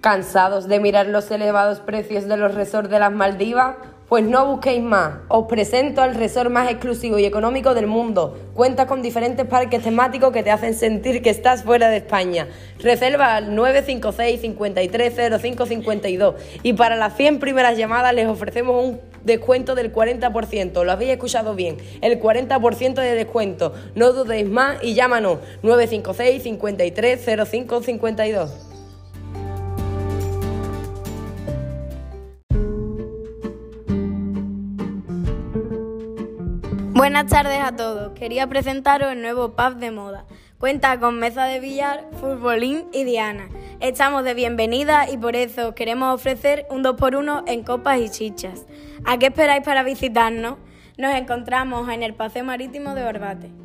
¿Cansados de mirar los elevados precios de los resorts de las Maldivas? Pues no busquéis más. Os presento al resort más exclusivo y económico del mundo. Cuenta con diferentes parques temáticos que te hacen sentir que estás fuera de España. Reserva al 956 530552 y para las 100 primeras llamadas les ofrecemos un descuento del 40%. Lo habéis escuchado bien, el 40% de descuento. No dudéis más y llámanos 956 530552. Buenas tardes a todos. Quería presentaros el nuevo pub de moda. Cuenta con mesa de billar, futbolín y diana. Estamos de bienvenida y por eso queremos ofrecer un 2x1 en copas y chichas. ¿A qué esperáis para visitarnos? Nos encontramos en el Paseo Marítimo de Barbate.